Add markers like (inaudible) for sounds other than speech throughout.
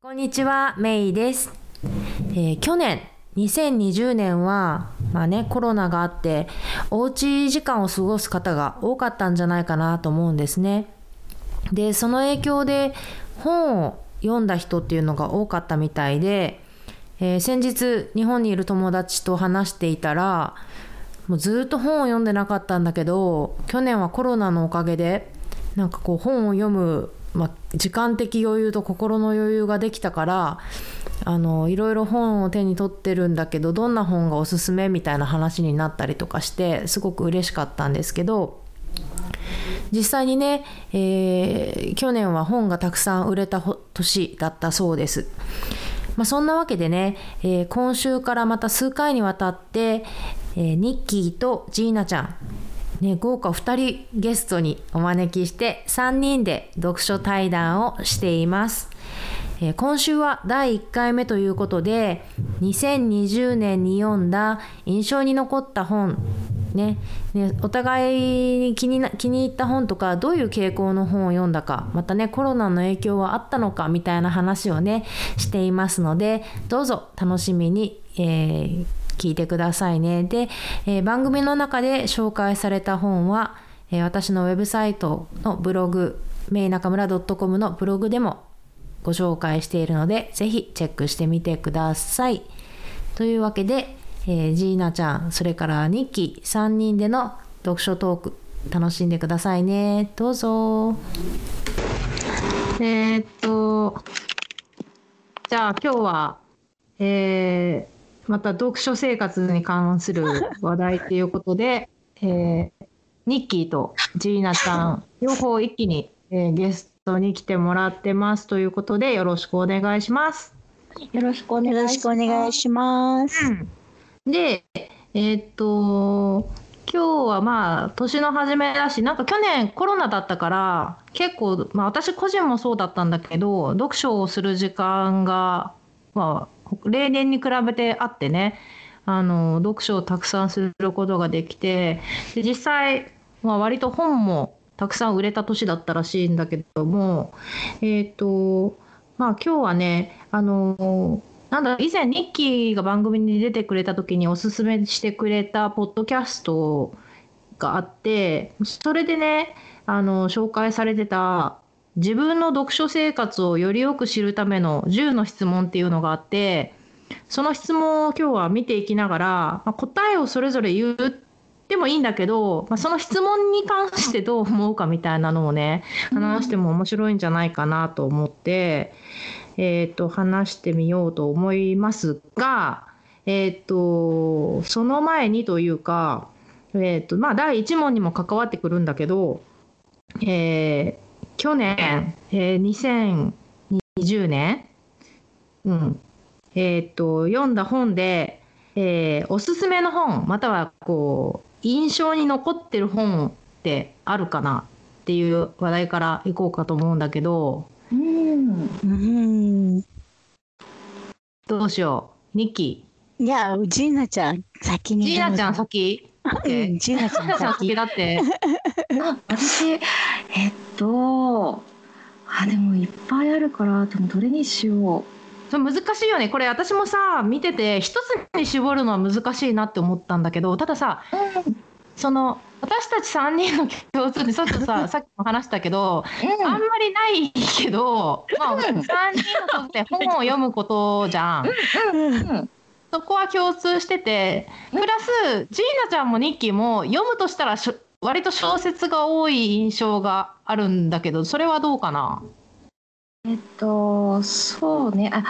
こんにちは、メイです。えー、去年、2020年は、まあね、コロナがあって、おうち時間を過ごす方が多かったんじゃないかなと思うんですね。で、その影響で本を読んだ人っていうのが多かったみたいで、えー、先日日本にいる友達と話していたらもうずっと本を読んでなかったんだけど去年はコロナのおかげでなんかこう本を読む、まあ、時間的余裕と心の余裕ができたからあのいろいろ本を手に取ってるんだけどどんな本がおすすめみたいな話になったりとかしてすごく嬉しかったんですけど実際にね、えー、去年は本がたくさん売れた年だったそうです。まあ、そんなわけでね、えー、今週からまた数回にわたって、えー、ニッキーとジーナちゃん、ね、豪華2人ゲストにお招きして3人で読書対談をしています。今週は第1回目ということで2020年に読んだ印象に残った本ね、ね、お互いに気に気に入った本とかどういう傾向の本を読んだかまたねコロナの影響はあったのかみたいな話をねしていますのでどうぞ楽しみに、えー、聞いてくださいねで、えー、番組の中で紹介された本は、えー、私のウェブサイトのブログメイナカムラ .com のブログでもご紹介しているのでぜひチェックしてみてくださいというわけでえー、ジーナちゃん、それからニッキー3人での読書トーク楽しんでくださいね。どうぞ。えー、っと、じゃあ今日は、えー、また読書生活に関する話題ということで、(laughs) えー、ニッキーとジーナちゃん、両方一気に、えー、ゲストに来てもらってますということで、よろしくお願いします。よろしくお願いします。うんで、えー、っと、今日はまあ年の初めだしなんか去年コロナだったから結構、まあ、私個人もそうだったんだけど読書をする時間が、まあ、例年に比べてあってねあの読書をたくさんすることができてで実際、まあ、割と本もたくさん売れた年だったらしいんだけどもえっ、とまあ今日はねあのなんだ以前ニッキーが番組に出てくれた時におすすめしてくれたポッドキャストがあってそれでねあの紹介されてた自分の読書生活をよりよく知るための10の質問っていうのがあってその質問を今日は見ていきながら、まあ、答えをそれぞれ言ってもいいんだけど、まあ、その質問に関してどう思うかみたいなのをね話しても面白いんじゃないかなと思って。えーと、話してみようと思いますが、えーと、その前にというか、えーとまあ、第1問にも関わってくるんだけど、えー、去年、えー、2020年、うん？えーと、読んだ本で、えー、おすすめの本またはこう印象に残ってる本ってあるかなっていう話題からいこうかと思うんだけど。うん。うん。どうしよう？ニッキー。いや、ジーナちゃん先？に。ジーナちゃん先 (laughs) ジーナちゃん先だって。(laughs) 私、えっと、あ、でもいっぱいあるから、でもどれにしよう。そう難しいよね。これ私もさ見てて一つに絞るのは難しいなって思ったんだけどたださ、うん、その私たち3人の共通でちょっとささっきも話したけど、うん、あんまりないけど、まあ、3人の共通で本を読むことじゃん。そこは共通しててプラスジーナちゃんもニッキーも読むとしたら割と小説が多い印象があるんだけどそれはどうかな？えっと、そうね。あ、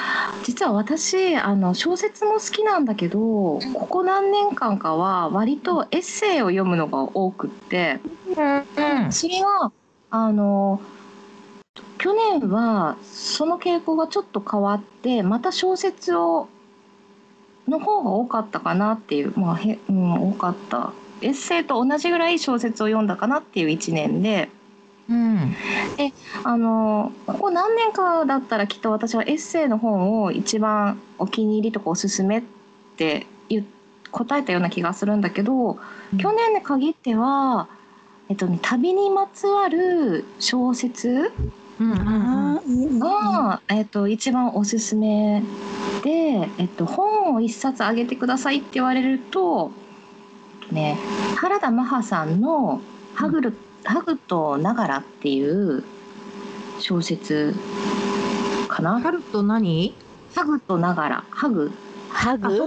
実は私、あの、小説も好きなんだけど、ここ何年間かは割とエッセイを読むのが多くって、うん、それは、あの、去年はその傾向がちょっと変わって、また小説を、の方が多かったかなっていう、まあ、へ、うん、多かった。エッセイと同じぐらい小説を読んだかなっていう1年で、うん、であのここ何年かだったらきっと私はエッセイの本を一番お気に入りとかおすすめって答えたような気がするんだけど、うん、去年に限っては、えっとね、旅にまつわる小説が、えっと、一番おすすめで、えっと、本を一冊あげてくださいって言われると、ね、原田マハさんのハグル「ハグとながら」っていう小説かな？ハルと何？ハグとながら。ハグ。ハグ？う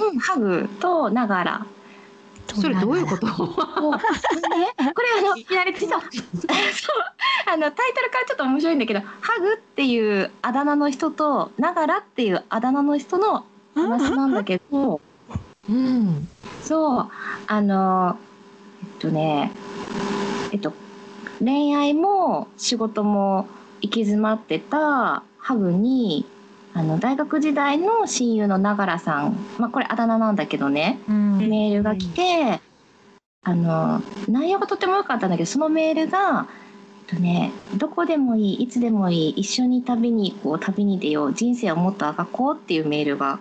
うん、ハグとながら。それどういうこと？これあの (laughs) いきなりそう。あのタイトルからちょっと面白いんだけど「ハグ」っていうあだ名の人と「ながら」っていうあだ名の人の話なんだけどうん。そう。あのえっとねえっと恋愛も仕事も行き詰まってたハグにあの大学時代の親友のながらさん、まあ、これあだ名なんだけどねうん。メールが来て、あの内容がとても良かったんだけどそのメールが、えっとね、どこでもいいいつでもいい一緒に旅に行こう旅に出よう人生をもっとあがこうっていうメールが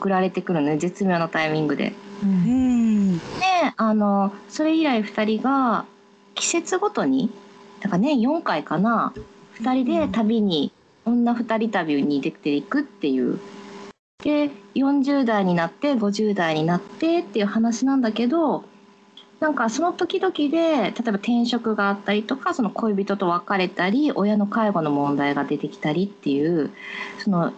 送られてくるのね絶妙なタイミングで。うんうんであのそれ以来2人が季節ごとにだからね4回かな2人で旅に、女2人旅に出ていくっていう。で40代になって50代になってっていう話なんだけどなんかその時々で例えば転職があったりとかその恋人と別れたり親の介護の問題が出てきたりっていうその、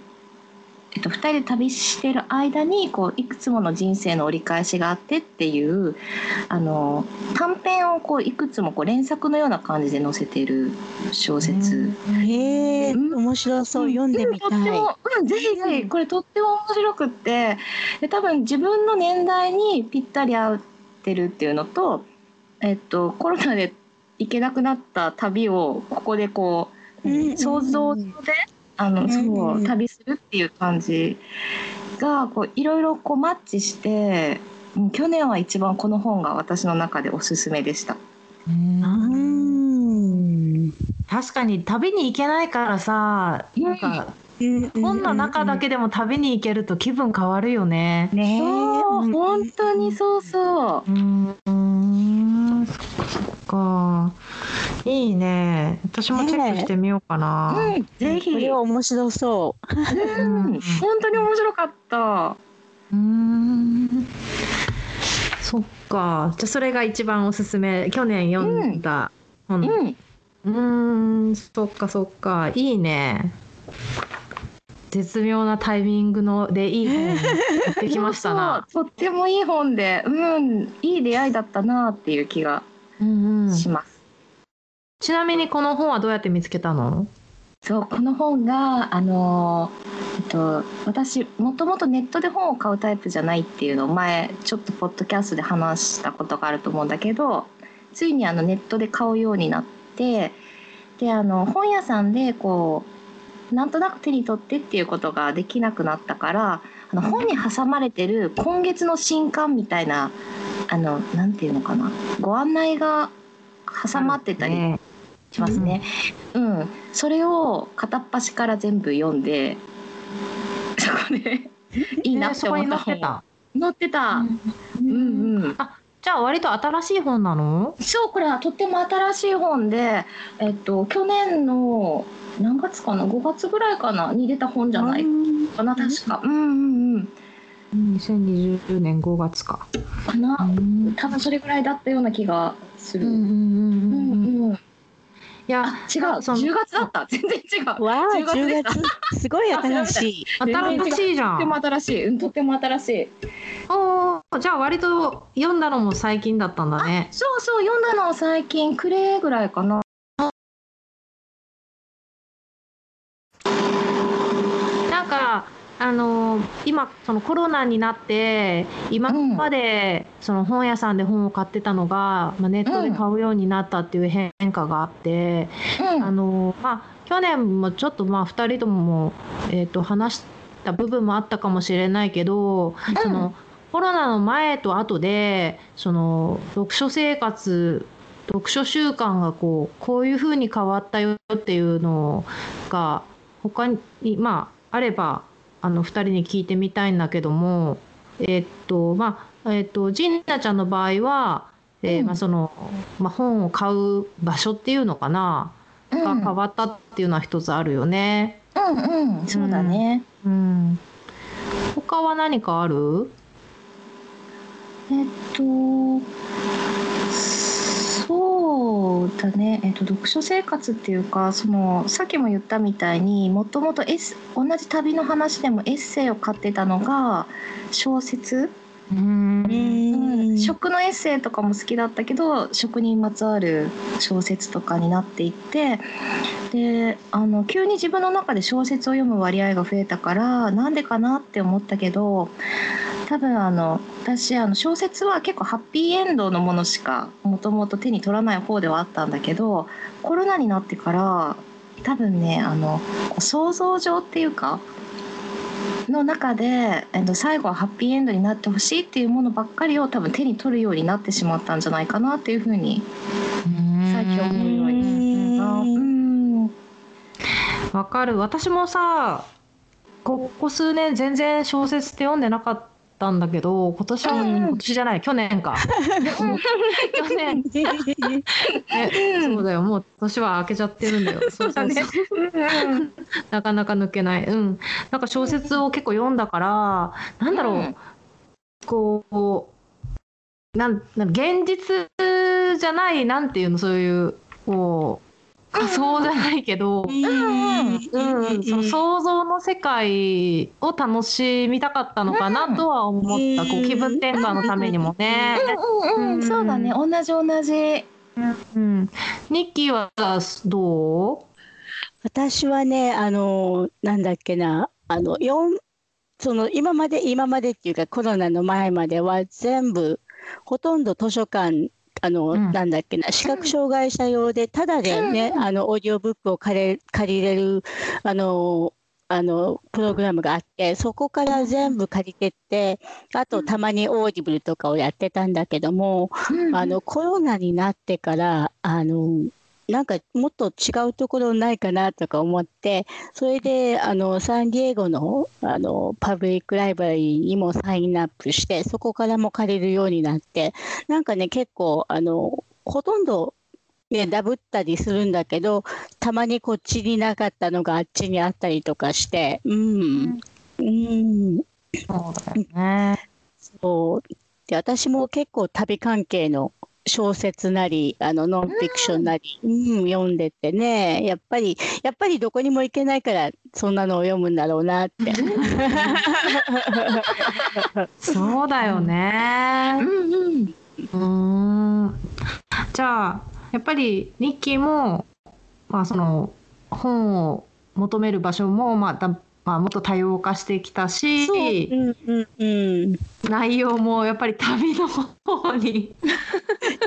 えっと、2人で旅してる間にこういくつもの人生の折り返しがあってっていうあの短編をこういくつもこう連作のような感じで載せてる小説。へえうん。面白そう。読んでみたい。とっても、うん、ぜひぜひこれとっても面白くってで多分自分の年代にぴったり合ってるっていうのと、えっと、コロナで行けなくなった旅をここでこう、うんうん想像上であの、うんそううん。旅するっていう感じがこういろいろこうマッチしてうん去年は一番この本が私の中でおすすめでした。うん。うん確かに旅に行けないからさなんか本の中だけでも旅に行けると気分変わるよね。ねそう。うん本当にそうそう。うーん。そっかそっかいいね。私もチェックしてみようかな。うん、ぜひ。これは面白そうん、本当に面白かった。うーん。そっか。じゃあそれが一番おすすめ。去年読んだ本、うん、うーんそっかそっか。いいね。絶妙なタイミングのでいい本。持ってきましたな。(laughs) とってもいい本で、うん、いい出会いだったなっていう気がうんうん。します。ちなみにこの本はどうやって見つけたの？そう、この本が、あのー、えっと、私、もともとネットで本を買うタイプじゃないっていうのを前、ちょっとポッドキャストで話したことがあると思うんだけど、ついにあのネットで買うようになって、で、あの、本屋さんでこう、なんとなく手に取ってっていうことができなくなったから、あの本に挟まれてる今月の新刊みたいな、あの、なんていうのかな、ご案内が挟まってたりねしますね。うん、それを片っ端から全部読んで、そこでいいなって思った本。載ってた載ってた。うんうん。じゃあ割と新しい本なの？そうこれはとっても新しい本で、えっと去年の何月かな、5月ぐらいかな？に出た本じゃないかな確か。うんうんうん。2020年5月かかな。うん多分それぐらいだったような気がする。うんうんうんうんうんうん。いやあ違う。その10月だった。(laughs) 全然違う。わあ10月で10した月すごい新しい新しいじゃとってもん新しい。うんとっても新しい。おーじゃあ割と読んだのも最近だったんだねそうそう読んだのは最近クレーぐらいかな。なんかあの今そのコロナになって今までその本屋さんで本を買ってたのが、まあ、ネットで買うようになったっていう変化があって、うん。あのまあ去年もちょっとまあ2人とも、えー、と話した部分もあったかもしれないけど、そのコロナの前と後でその読書生活読書習慣がこうこういうふうに変わったよっていうのが他にまああればあの2人に聞いてみたいんだけどもえっとまあえっとジンナちゃんの場合は、えーうんまあそのまあ、本を買う場所っていうのかなが変わったっていうのは一つあるよね。うんうんそうだね。うん。他は何かある？えっとそうだね、えっと、読書生活っていうかそのさっきも言ったみたいにもともと同じ旅の話でもエッセイを買ってたのが小説。うんうん、食のエッセイとかも好きだったけど食にまつわる小説とかになっていってであの急に自分の中で小説を読む割合が増えたからなんでかなって思ったけど多分あの私あの小説は結構ハッピーエンドのものしかもともと手に取らない方ではあったんだけどコロナになってから多分ねあの想像上っていうかの中で、えっと、最後はハッピーエンドになってほしいっていうものばっかりを多分手に取るようになってしまったんじゃないかなっていうふうに最近思うようになっわかる。私もさ、ここ数年全然小説って読んでなかったんだけど、今年は、うん今年じゃない、去年か。(laughs) 去年、えそうだよ。もう年は明けちゃってるんだよ。(laughs) そうそうそう。なかなか抜けない。うん。なんか小説を結構読んだから、なんだろう。うんこう、なん、なん現実じゃない、なんていうの、そういう、こう、仮想じゃないけど、うん、うん、その想像の世界を楽しみたかったのかなとは思った、うんこう気分転換のためにもね。うんそうだね同じ。同じ。うん、ニッキーはどう私はね、あの、なん。だっけな、あの、四その今まで、今までっていうかコロナの前までは全部、ほとん。ど図書館、あの、うん。なんだっけな、視覚障害者用で、ただでね、あの、オーディオブックを借りれ借りれる、あの、あの、プログラムがあって、そこから全部借りてって、あとたまに Audible とかをやってたんだけども、あのコロナになってからあのなんかもっと違うところないかなとか思ってそれであのサンディエゴのあの Public Library にもサインアップしてそこからも借りるようになってなんかね結構あのほとんど、ね、ダブったりするんだけどたまにこっちになかったのがあっちにあったりとかしてうん、うん、そうだよね。そう。で私も結構旅関係の小説なりあのノンフィクションなり、うん。読んでてねやっぱりやっぱりどこにも行けないからそんなのを読むんだろうなって。(laughs) そうだよね。うんうん。うーん。じゃあやっぱりニッキーも、まあ、その本を求める場所も、まあだまあ、もっと多様化してきたしうんうんうん、内容もやっぱり旅の方に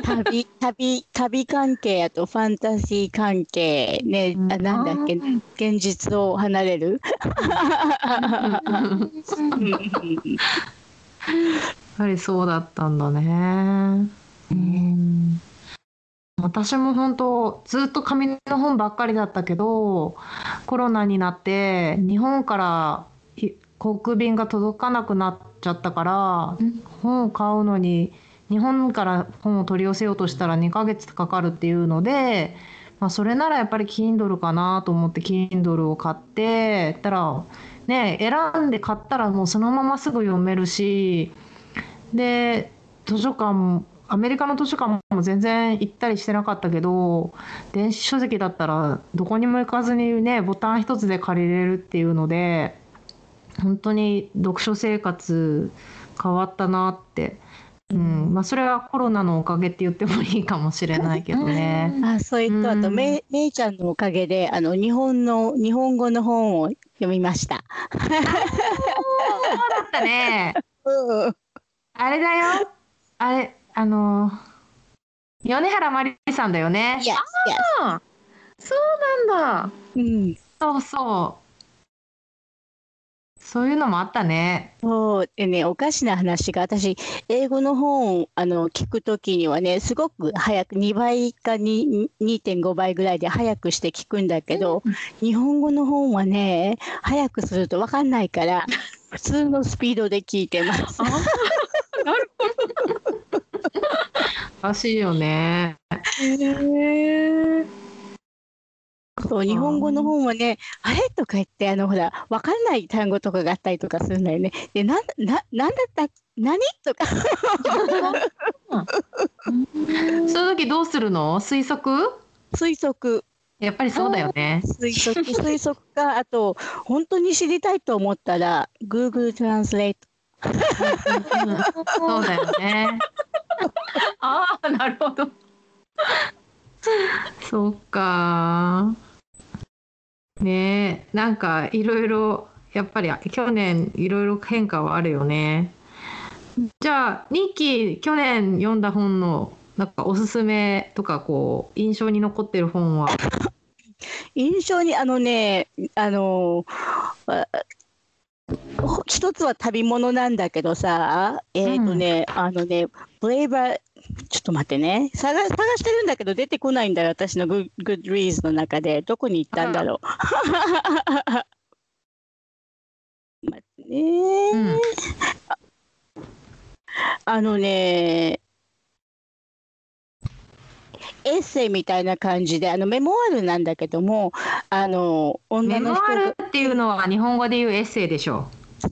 旅 (laughs) 旅旅関係あとファンタジー関係ね、あなんだっけ現実を離れる？(laughs) やっぱりそうだったんだね。うん。私も本当ずっと紙の本ばっかりだったけどコロナになって日本からひ航空便が届かなくなっちゃったから、うん。本を買うのに日本から本を取り寄せようとしたら2ヶ月かかるっていうので、まあ、それならやっぱり Kindle かなと思って Kindle を買ってたらね選んで買ったらもうそのまますぐ読めるしで図書館アメリカの図書館も全然行ったりしてなかったけど電子書籍だったらどこにも行かずにねボタン一つで借りれるっていうので本当に読書生活変わったなって、うんまあ、それはコロナのおかげって言ってもいいかもしれないけどね。あそれとあとうんめめいちゃんのおかげであの日本の日本語の本を読みました。そうだったね。(laughs) うんあれだよ。あれ、あの、米原まりさんだよね。Yes, yes. あそうなんだ。うんそうそう。そういうのもあったね。そうでねおかしな話が私英語の本をあの聞くときにはねすごく早く2倍かに2.5倍ぐらいで早くして聞くんだけど、日本語の本はね早くすると分かんないから普通のスピードで聞いてます。ら (laughs) しいよね。そう日本語の本はね、あれ？とか言って、あのほら、わかんない単語とかがあったりとかするんだよね。で、なんななんだった？何？とか。その時どうするの？推測？推測。やっぱりそうだよね。推測、推測か、あと、本当に知りたいと思ったら、Google Translate。そうだよね。(laughs) ああなるほど。そっか。ねえ、なんかいろいろ、やっぱり去年いろいろ変化はあるよね。じゃあ、ニッキー、去年読んだ本の、なんかおすすめとか、こう、印象に残ってる本は？印象に、あのね、あの、あ一つは旅物なんだけどさ、えっ、とね、あのね、 Braver、ちょっと待ってね、探探してるんだけど出てこないんだよ、私のグッ Goodreads の中で。どこに行ったんだろう。(laughs) 待ってね、うんあのね、エッセイみたいな感じで、あのメモアルなんだけども、あの女メモの人がアルっていうのは日本語で言うエッセイでしょ。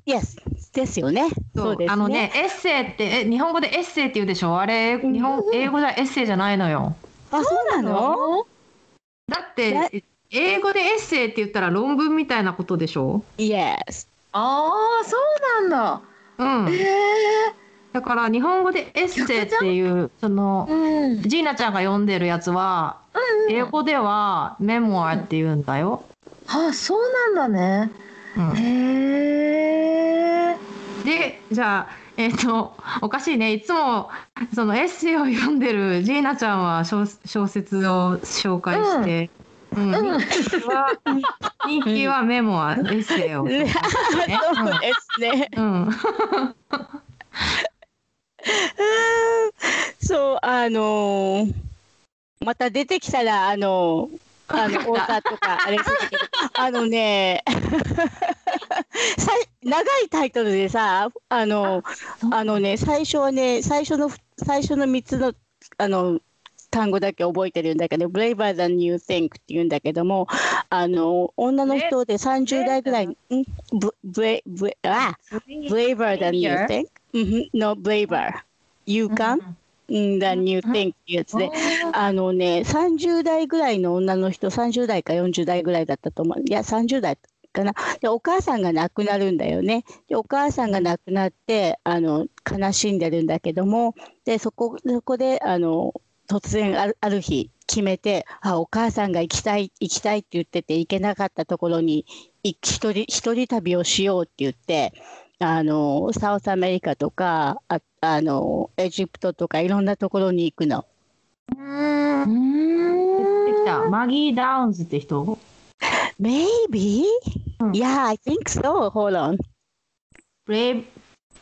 Yes ですよね。そうですね。あのね、エッセイって、え日本語でエッセイって言うでしょ？あれ、日本、英語じゃエッセイじゃないのよ。あ、そうなの？だって、英語でエッセイって言ったら論文みたいなことでしょ ?Yes。ああそうなんだ。うん。へえ。だから日本語でエッセイっていう、その、うん。ジーナちゃんが読んでるやつは、英語ではメモアって言うんだよ。ああそうなんだね。うんへえ。で、じゃあ、えっ、と、おかしいね。いつも、そのエッセイを読んでるジーナちゃんは小小説を紹介して、うん。うんニッキーは、ニッキーはメモア、エッセイをね。そうですね。うん。うん (laughs) そう、あのーまた出てきたら、あのーあの、オーターとか、あれするけど、あのね、(laughs) さい長いタイトルでさ、あの、あのね、最初はね、最初の、最初の3つの、あの、単語だけ覚えてるんだけど、braver than you think って言うんだけども、あの、女の人で30代ぐらい、braver than you think? うん no, braver. You can? うん、than you think っていうやつで、あのね、30代ぐらいの女の人、30代か40代ぐらいだったと思う。いや、30代かな。で、お母さんが亡くなるんだよね。で、お母さんが亡くなって、あの、悲しんでるんだけども、で、そこ、そこで、あの、突然あるある日決めて、あ、お母さんが行きたい、行きたいって言ってて行けなかったところに、い一人、一人旅をしようって言って、あの、 South America とか、ああの、エジプトとかいろんなところに行くの。出てきた。 Maggie Downs って人 Maybe? うん Yeah, I think so. Hold on. Brave,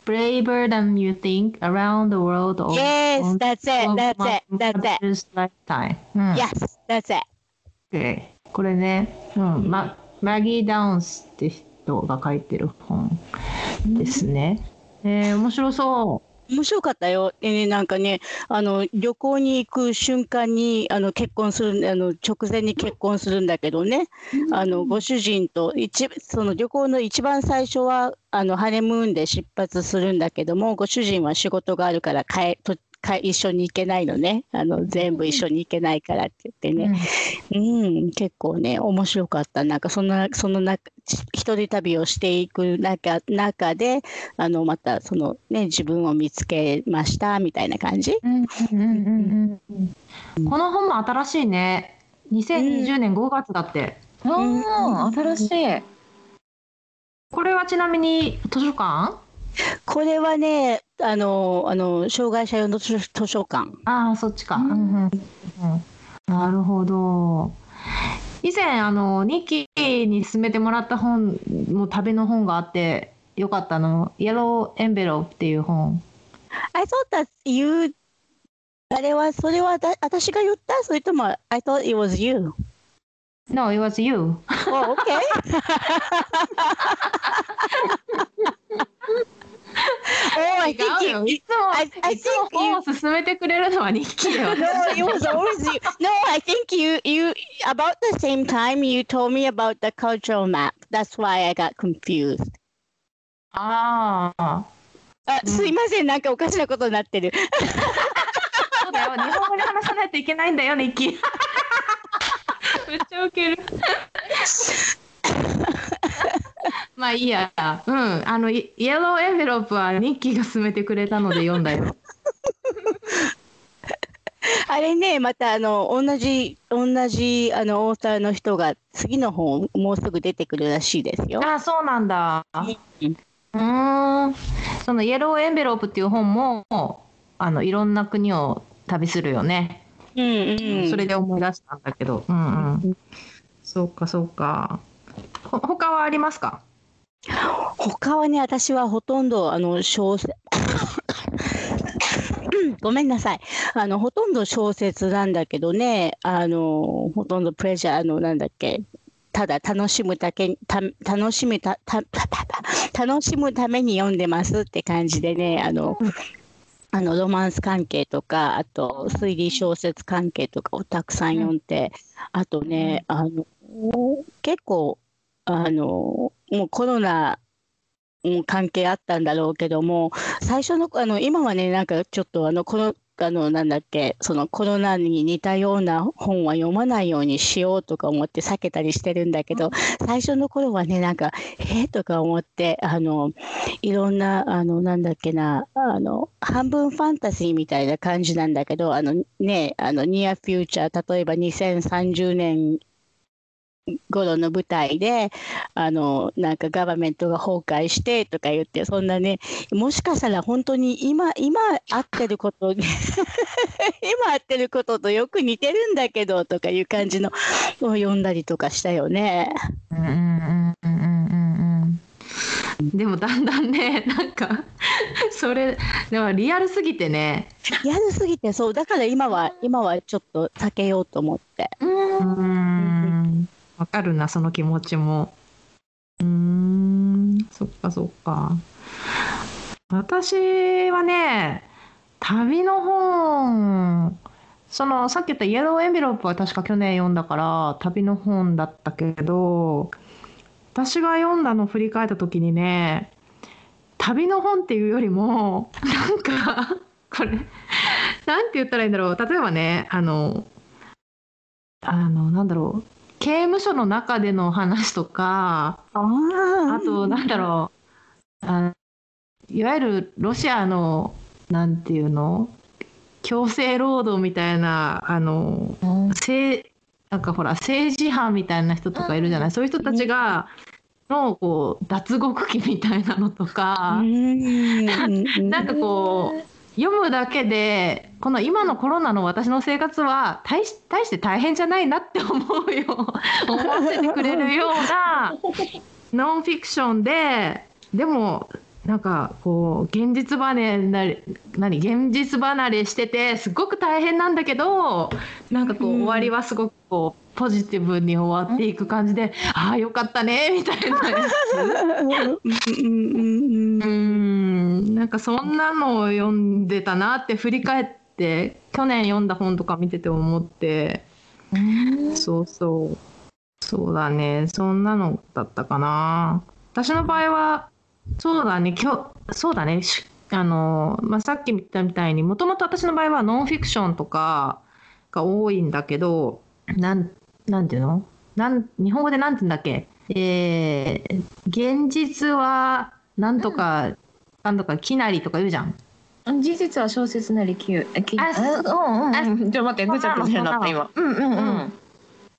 braver than you think around the world of, Yes, on- that's it. That's it. That's it. mother's lifetime. うん。Yes, that's it. Okay これね、うん、ママギー・ダウンスって人が書いてる本ですね。えー、面白そ面白かったよ。でね、なんかね、あの、旅行に行く瞬間に、あの、結婚する、あの、直前に結婚するんだけどね、あの、ご主人と、一、その旅行の一番最初は、あの、ハネムーンで出発するんだけども、ご主人は仕事があるから帰、とか一緒に行けないのね。あの、全部一緒に行けないからって言ってう。ね。うん、結構ね、面白かった。なんか、そんな、その中、一人旅をしていく中、中で、あの、また、そのね、自分を見つけました、みたいな感じ？うんうんうんうんうんこの本も新しいね。2020年5月だって。ああ新しい。これはちなみに図書館？(laughs) これはね、あの、あの、障害者用の図図書館。ああ、そっちか。うんうんうんうんなるほど。以前、あの、ニッキーに勧めてもらった本、もう旅の本があって、よかったの。イエローエンベローっていう本。I thought that you, あれは、それはだ私が言った？それとも、I thought it was you. No, it was you. Oh, okay. (laughs) oh, I 違 think う you, よ。いつも、I- I think you- 本を勧めてくれるのはニッキーだよ。No, it was always you. No, I think you, you, about the same time you told me about the cultural map. That's why I got confused. ああ。あ、すいません、なんかおかしなことになってる。そうだよ。日本語で話さないといけないんだよ、ニッキー。めっちゃウケる。まあいいや。うん。あの、イイエローエンベロープはニッキーが勧めてくれたので読んだよ。(laughs) あれね、またあの同じ同じあのオーターの人が次の本もうすぐ出てくるらしいですよ。ああ、そうなんだ。うん。そのイエローエンベロープっていう本も、あの、いろんな国を旅するよね。うんうん。それで思い出したんだけど。うんうん。そうか、そうか。ほ他はありますか？他はね、私はほとんどあの小説 (coughs) ごめんなさい。あのほとんど小説なんだけどね、あのほとんどプレジャーのなんだっけ。ただ楽しむだけた楽しむたたたた (laughs) 楽しむために読んでますって感じでねあの、あのロマンス関係とかあと推理小説関係とかをたくさん読んで、あとねあの結構あのもうコロナも関係あったんだろうけども最初のあの今はねなんかちょっとあのこのあのなんだっけそのコロナに似たような本は読まないようにしようとか思って避けたりしてるんだけど最初の頃はねなんかへえ、とか思ってあのいろんなあのなんだっけなあの半分ファンタジーみたいな感じなんだけどあのねあのニアフューチャー例えば2030年頃の舞台であのなんかガバメントが崩壊してとか言ってそんなねもしかしたら本当に今今合ってること (laughs) 今合ってることとよく似てるんだけどとかいう感じのを読んだりとかしたよね。うんうんうん。でもだんだんね、なんか、それ、でもリアルすぎてね。やるすぎてそうだから今は今はちょっと避けようと思って。うーん。わかるな、その気持ちも。うーん、そっかそっか。私はね、旅の本、そのさっき言ったイエローエンベロープは確か去年読んだから旅の本だったけど、私が読んだのを振り返った時にね、旅の本っていうよりも、なんか、これ、なんて言ったらいいんだろう。例えばね、あの、あの、なんだろう。刑務所の中での話とか、ああと、なんだろう。あいわゆるロシアの、なんていうの？強制労働みたいな、あの、政なんかほら政治犯みたいな人とかいるじゃない、そういう人たちがのこう脱獄期みたいなのとか、(laughs) なんかこう読むだけでこの今のコロナの私の生活は大し大して大変じゃないなって思うよ。(laughs) 思わせてくれるような (laughs) ノンフィクションででもなんかこう現実離れなり何現実離れしててすごく大変なんだけどなんかこう終わりはすごくこうポジティブに終わっていく感じで、ああよかったねみたいな (laughs) うんなんかそんなのを読んでたなって振り返って去年読んだ本とか見てて思って。そうそう。そうだね。そんなのだったかな。私の場合はそうだね。今日そうだね。しあの、まあ、さっき言ったみたいにもともと私の場合はノンフィクションとかが多いんだけどなんなんていうの？なん日本語でなんて言うんだっけ？えー、現実はなんとか、なんとかきなりとか言うじゃん。事実は小説なりきゅきあうんうんうん。ちょっと待ってぐちゃぐちゃになった今。うんうんうん。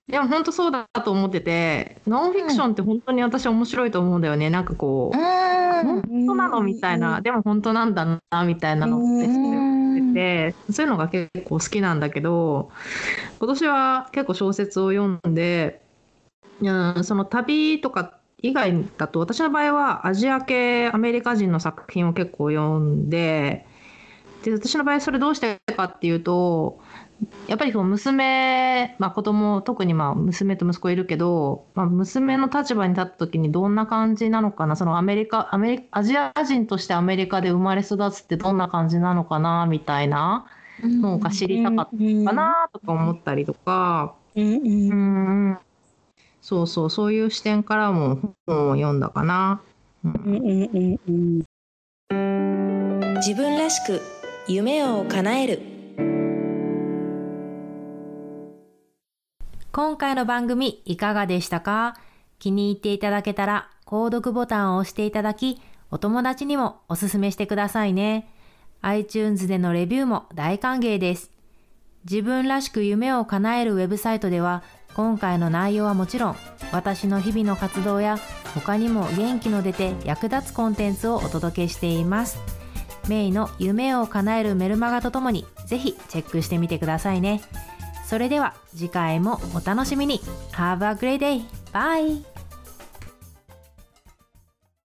いや本当そうだと思っててノンフィクションって本当に私面白いと思うんだよねなんかこう、本当なのみたいなでも本当なんだなみたいなのって好きでそういうのが結構好きなんだけど今年は結構小説を読んでうんその旅とか以外だと私の場合はアジア系アメリカ人の作品を結構読んでで私の場合それどうしてかっていうとやっぱりその娘、まあ、子供特にまあ娘と息子いるけど、まあ、娘の立場に立った時にどんな感じなのかなそのアメリカアメリアジア人としてアメリカで生まれ育つってどんな感じなのかなみたいなのが知りたかったかなとか思ったりとか。うんうんそうそうそういう視点からも本を読んだかな。うん。うんうんうん自分らしく夢を叶える。今回の番組いかがでしたか？気に入っていただけたら購読ボタンを押していただきお友達にもおすすめしてくださいね。iTunes でのレビューも大歓迎です。自分らしく夢を叶えるウェブサイトでは今回の内容はもちろん私の日々の活動や他にも元気の出て役立つコンテンツをお届けしていますメイの夢を叶えるメルマガとともにぜひチェックしてみてくださいねそれでは次回もお楽しみに Have a great day! Bye!